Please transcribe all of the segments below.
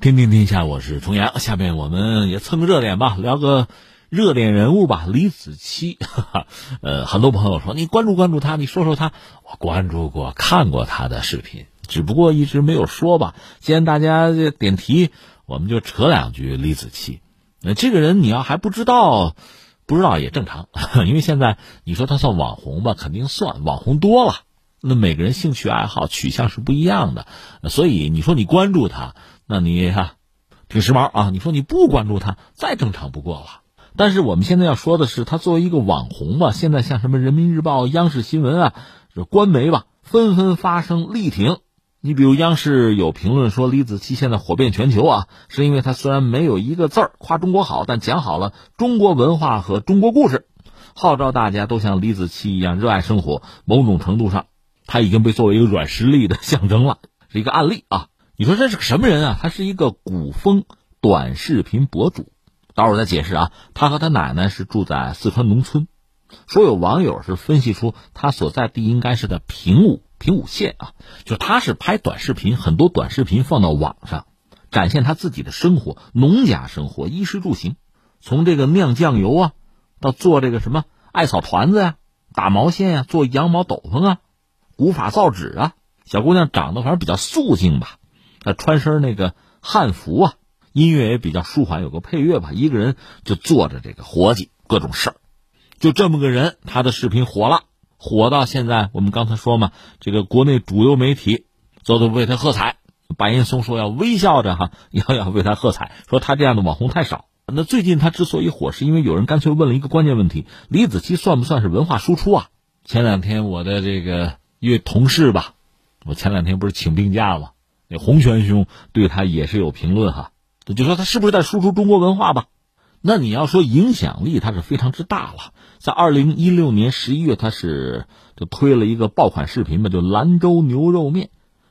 天天天下，我是重阳。下面我们也蹭个热点吧，聊个热点人物吧，李子柒。呃，很多朋友说你关注关注他，你说说他。我关注过，看过他的视频，只不过一直没有说吧。既然大家点题，我们就扯两句李子柒。那这个人你要还不知道，不知道也正常，因为现在你说他算网红吧，肯定算网红多了。那每个人兴趣爱好取向是不一样的，所以你说你关注他。那你哈，挺时髦啊！你说你不关注他，再正常不过了。但是我们现在要说的是，他作为一个网红吧，现在像什么人民日报、央视新闻啊，这官媒吧，纷纷发声力挺。你比如央视有评论说，李子柒现在火遍全球啊，是因为他虽然没有一个字儿夸中国好，但讲好了中国文化和中国故事，号召大家都像李子柒一样热爱生活。某种程度上，他已经被作为一个软实力的象征了，是一个案例啊。你说这是个什么人啊？他是一个古风短视频博主，待会儿再解释啊。他和他奶奶是住在四川农村，说有网友是分析出他所在地应该是在平武平武县啊，就他是拍短视频，很多短视频放到网上，展现他自己的生活，农家生活，衣食住行，从这个酿酱油啊，到做这个什么艾草团子呀，打毛线呀，做羊毛斗篷啊，古法造纸啊，小姑娘长得反正比较素净吧。他穿身那个汉服啊，音乐也比较舒缓，有个配乐吧。一个人就做着这个活计，各种事儿，就这么个人，他的视频火了，火到现在。我们刚才说嘛，这个国内主流媒体都都为他喝彩。白岩松说要微笑着哈，要要为他喝彩，说他这样的网红太少。那最近他之所以火，是因为有人干脆问了一个关键问题：李子柒算不算是文化输出啊？前两天我的这个一位同事吧，我前两天不是请病假吗？洪泉兄对他也是有评论哈，就说他是不是在输出中国文化吧？那你要说影响力，他是非常之大了。在二零一六年十一月，他是就推了一个爆款视频吧，就兰州牛肉面，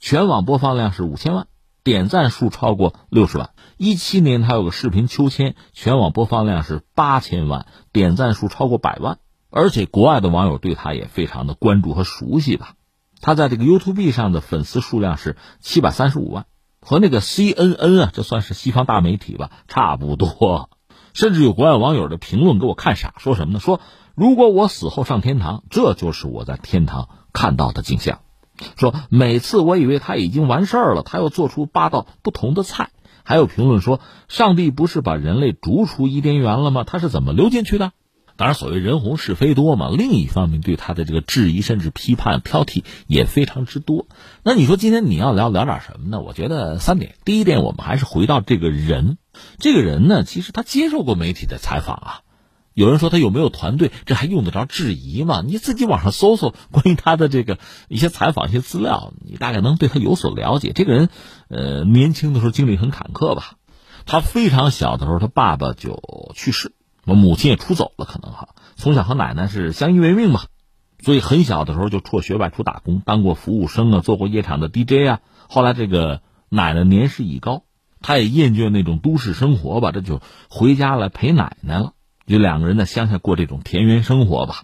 全网播放量是五千万，点赞数超过六十万。一七年他有个视频秋千，全网播放量是八千万，点赞数超过百万，而且国外的网友对他也非常的关注和熟悉吧。他在这个 YouTube 上的粉丝数量是七百三十五万，和那个 CNN 啊，这算是西方大媒体吧，差不多。甚至有国外网友的评论给我看傻，说什么呢？说如果我死后上天堂，这就是我在天堂看到的景象。说每次我以为他已经完事儿了，他又做出八道不同的菜。还有评论说，上帝不是把人类逐出伊甸园了吗？他是怎么溜进去的？当然，所谓人红是非多嘛。另一方面，对他的这个质疑、甚至批判、挑剔也非常之多。那你说今天你要聊聊点什么呢？我觉得三点。第一点，我们还是回到这个人。这个人呢，其实他接受过媒体的采访啊。有人说他有没有团队，这还用得着质疑吗？你自己网上搜搜关于他的这个一些采访、一些资料，你大概能对他有所了解。这个人，呃，年轻的时候经历很坎坷吧。他非常小的时候，他爸爸就去世。我母亲也出走了，可能哈，从小和奶奶是相依为命吧，所以很小的时候就辍学外出打工，当过服务生啊，做过夜场的 DJ 啊。后来这个奶奶年事已高，他也厌倦那种都市生活吧，这就回家来陪奶奶了。就两个人在乡下过这种田园生活吧。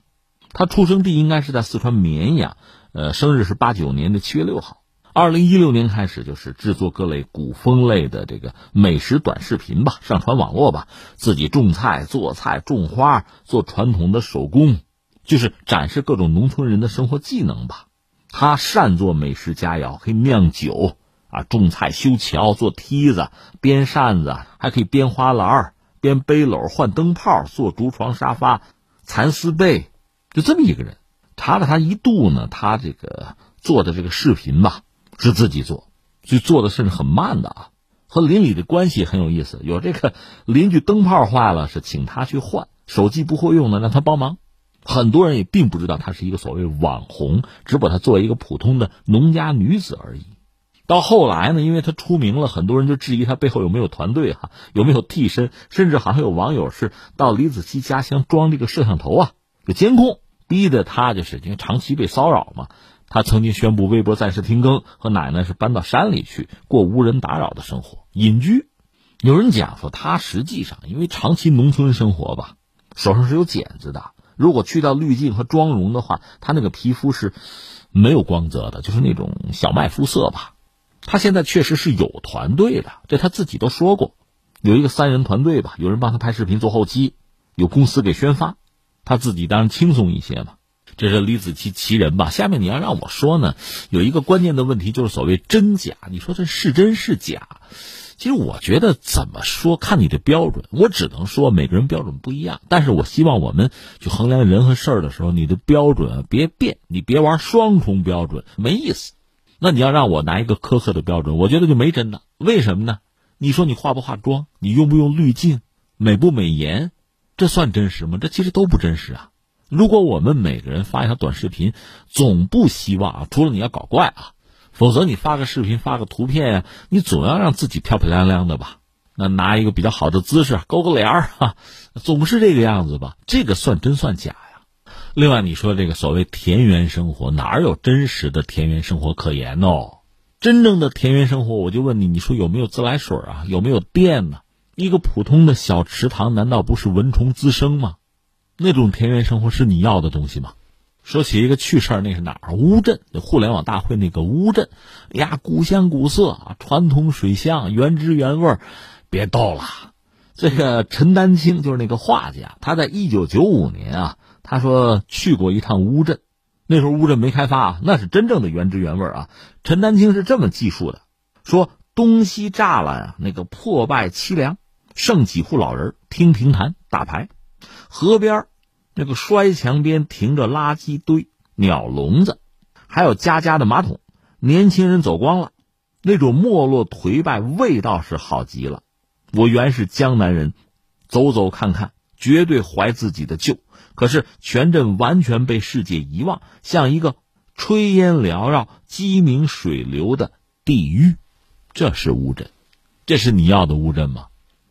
他出生地应该是在四川绵阳，呃，生日是八九年的七月六号。二零一六年开始，就是制作各类古风类的这个美食短视频吧，上传网络吧。自己种菜、做菜、种花、做传统的手工，就是展示各种农村人的生活技能吧。他善做美食佳肴，可以酿酒啊，种菜、修桥、做梯子、编扇子，还可以编花篮、编背篓、换灯泡、做竹床沙发、蚕丝被，就这么一个人。查了他一度呢，他这个做的这个视频吧。是自己做，所以做的甚至很慢的啊，和邻里的关系很有意思。有这个邻居灯泡坏了，是请他去换；手机不会用呢，让他帮忙。很多人也并不知道他是一个所谓网红，只把他作为一个普通的农家女子而已。到后来呢，因为他出名了，很多人就质疑他背后有没有团队哈，有没有替身，甚至好像有网友是到李子柒家乡装这个摄像头啊，有监控，逼得他就是因为长期被骚扰嘛。他曾经宣布微博暂时停更，和奶奶是搬到山里去过无人打扰的生活，隐居。有人讲说，他实际上因为长期农村生活吧，手上是有茧子的。如果去掉滤镜和妆容的话，他那个皮肤是没有光泽的，就是那种小麦肤色吧。他现在确实是有团队的，这他自己都说过，有一个三人团队吧，有人帮他拍视频做后期，有公司给宣发，他自己当然轻松一些嘛。这是李子柒奇人吧？下面你要让我说呢，有一个关键的问题就是所谓真假，你说这是真是假？其实我觉得怎么说看你的标准，我只能说每个人标准不一样。但是我希望我们去衡量人和事儿的时候，你的标准别变，你别玩双重标准，没意思。那你要让我拿一个苛刻的标准，我觉得就没真的。为什么呢？你说你化不化妆，你用不用滤镜，美不美颜，这算真实吗？这其实都不真实啊。如果我们每个人发一条短视频，总不希望啊，除了你要搞怪啊。否则你发个视频发个图片呀，你总要让自己漂漂亮亮的吧？那拿一个比较好的姿势勾个脸儿哈，总是这个样子吧？这个算真算假呀？另外你说这个所谓田园生活，哪有真实的田园生活可言哦？真正的田园生活，我就问你，你说有没有自来水啊？有没有电呢？一个普通的小池塘，难道不是蚊虫滋生吗？那种田园生活是你要的东西吗？说起一个趣事儿，那是哪儿？乌镇，互联网大会那个乌镇，呀，古香古色啊，传统水乡，原汁原味儿。别逗了，这个陈丹青就是那个画家，他在一九九五年啊，他说去过一趟乌镇，那时候乌镇没开发啊，那是真正的原汁原味儿啊。陈丹青是这么记述的：说东西栅栏啊，那个破败凄凉，剩几户老人听评弹打牌，河边那个摔墙边停着垃圾堆、鸟笼子，还有家家的马桶，年轻人走光了，那种没落颓败，味道是好极了。我原是江南人，走走看看，绝对怀自己的旧。可是全镇完全被世界遗忘，像一个炊烟缭绕、鸡鸣水流的地狱。这是乌镇，这是你要的乌镇吗？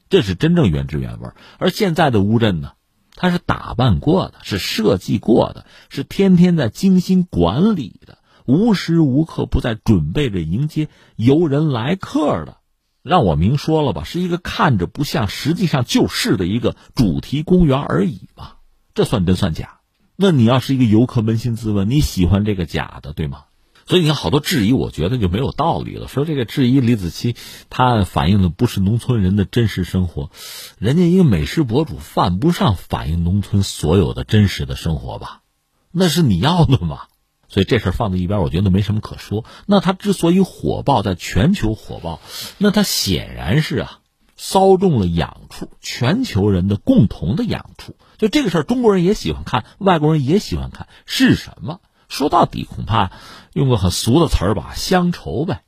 这是真正原汁原味。而现在的乌镇呢？他是打扮过的，是设计过的，是天天在精心管理的，无时无刻不在准备着迎接游人来客的。让我明说了吧，是一个看着不像，实际上就是的一个主题公园而已吧。这算真算假？那你要是一个游客，扪心自问，你喜欢这个假的，对吗？所以你看，好多质疑，我觉得就没有道理了。说这个质疑李子柒，他反映的不是农村人的真实生活，人家一个美食博主犯不上反映农村所有的真实的生活吧？那是你要的吗？所以这事儿放在一边，我觉得没什么可说。那他之所以火爆，在全球火爆，那他显然是啊，骚中了痒处，全球人的共同的痒处。就这个事儿，中国人也喜欢看，外国人也喜欢看，是什么？说到底，恐怕用个很俗的词儿吧，乡愁呗。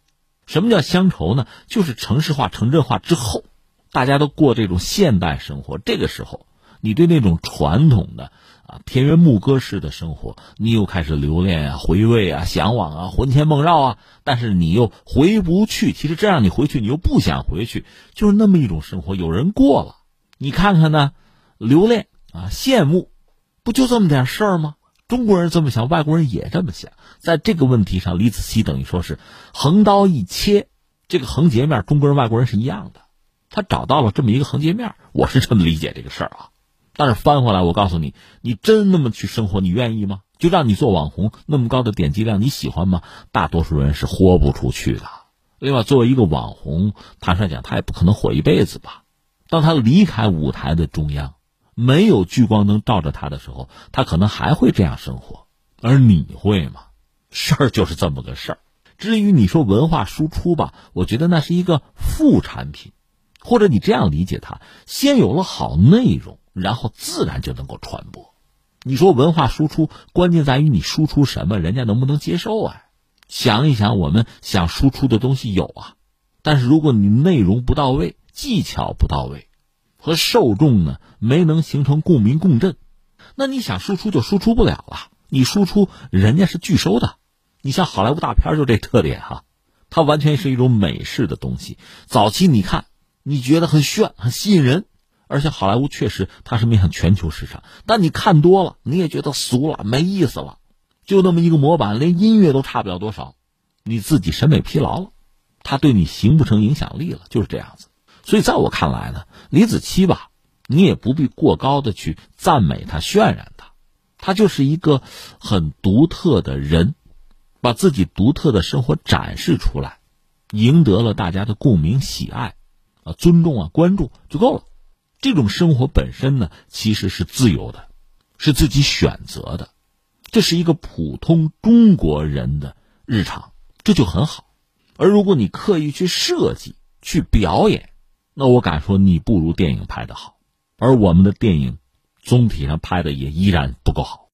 什么叫乡愁呢？就是城市化、城镇化之后，大家都过这种现代生活。这个时候，你对那种传统的啊田园牧歌式的生活，你又开始留恋啊、回味啊、向往啊、魂牵梦绕啊。但是你又回不去。其实这样你回去，你又不想回去，就是那么一种生活。有人过了，你看看呢，留恋啊、羡慕，不就这么点事儿吗？中国人这么想，外国人也这么想。在这个问题上，李子柒等于说是横刀一切，这个横截面，中国人、外国人是一样的。他找到了这么一个横截面，我是这么理解这个事儿啊。但是翻回来，我告诉你，你真那么去生活，你愿意吗？就让你做网红，那么高的点击量，你喜欢吗？大多数人是豁不出去的。另外，作为一个网红，坦率讲，他也不可能火一辈子吧。当他离开舞台的中央。没有聚光灯照着他的时候，他可能还会这样生活，而你会吗？事儿就是这么个事儿。至于你说文化输出吧，我觉得那是一个副产品，或者你这样理解它：先有了好内容，然后自然就能够传播。你说文化输出，关键在于你输出什么，人家能不能接受啊？想一想，我们想输出的东西有啊，但是如果你内容不到位，技巧不到位。和受众呢没能形成共鸣共振，那你想输出就输出不了了。你输出人家是拒收的。你像好莱坞大片就这特点哈，它完全是一种美式的东西。早期你看你觉得很炫很吸引人，而且好莱坞确实它是面向全球市场。但你看多了你也觉得俗了没意思了，就那么一个模板，连音乐都差不了多少，你自己审美疲劳了，它对你形不成影响力了，就是这样子。所以，在我看来呢，李子柒吧，你也不必过高的去赞美他、渲染他，他就是一个很独特的人，把自己独特的生活展示出来，赢得了大家的共鸣、喜爱，啊，尊重啊，关注就够了。这种生活本身呢，其实是自由的，是自己选择的，这是一个普通中国人的日常，这就很好。而如果你刻意去设计、去表演，那我敢说你不如电影拍的好。而我们的电影总体上拍的也依然不够好。